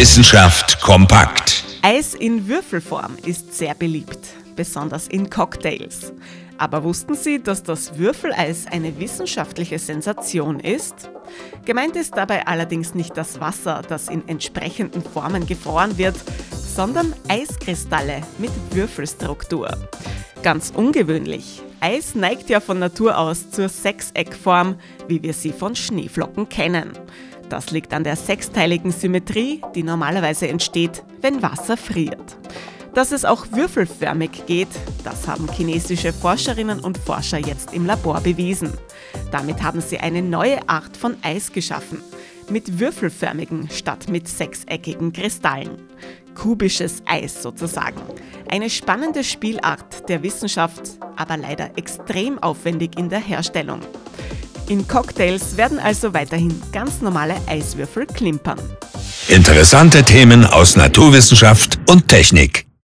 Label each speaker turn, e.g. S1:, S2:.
S1: Wissenschaft kompakt.
S2: Eis in Würfelform ist sehr beliebt, besonders in Cocktails. Aber wussten Sie, dass das Würfeleis eine wissenschaftliche Sensation ist? Gemeint ist dabei allerdings nicht das Wasser, das in entsprechenden Formen gefroren wird, sondern Eiskristalle mit Würfelstruktur. Ganz ungewöhnlich. Eis neigt ja von Natur aus zur Sechseckform, wie wir sie von Schneeflocken kennen. Das liegt an der sechsteiligen Symmetrie, die normalerweise entsteht, wenn Wasser friert. Dass es auch würfelförmig geht, das haben chinesische Forscherinnen und Forscher jetzt im Labor bewiesen. Damit haben sie eine neue Art von Eis geschaffen, mit würfelförmigen statt mit sechseckigen Kristallen. Kubisches Eis sozusagen. Eine spannende Spielart der Wissenschaft, aber leider extrem aufwendig in der Herstellung. In Cocktails werden also weiterhin ganz normale Eiswürfel klimpern.
S1: Interessante Themen aus Naturwissenschaft und Technik.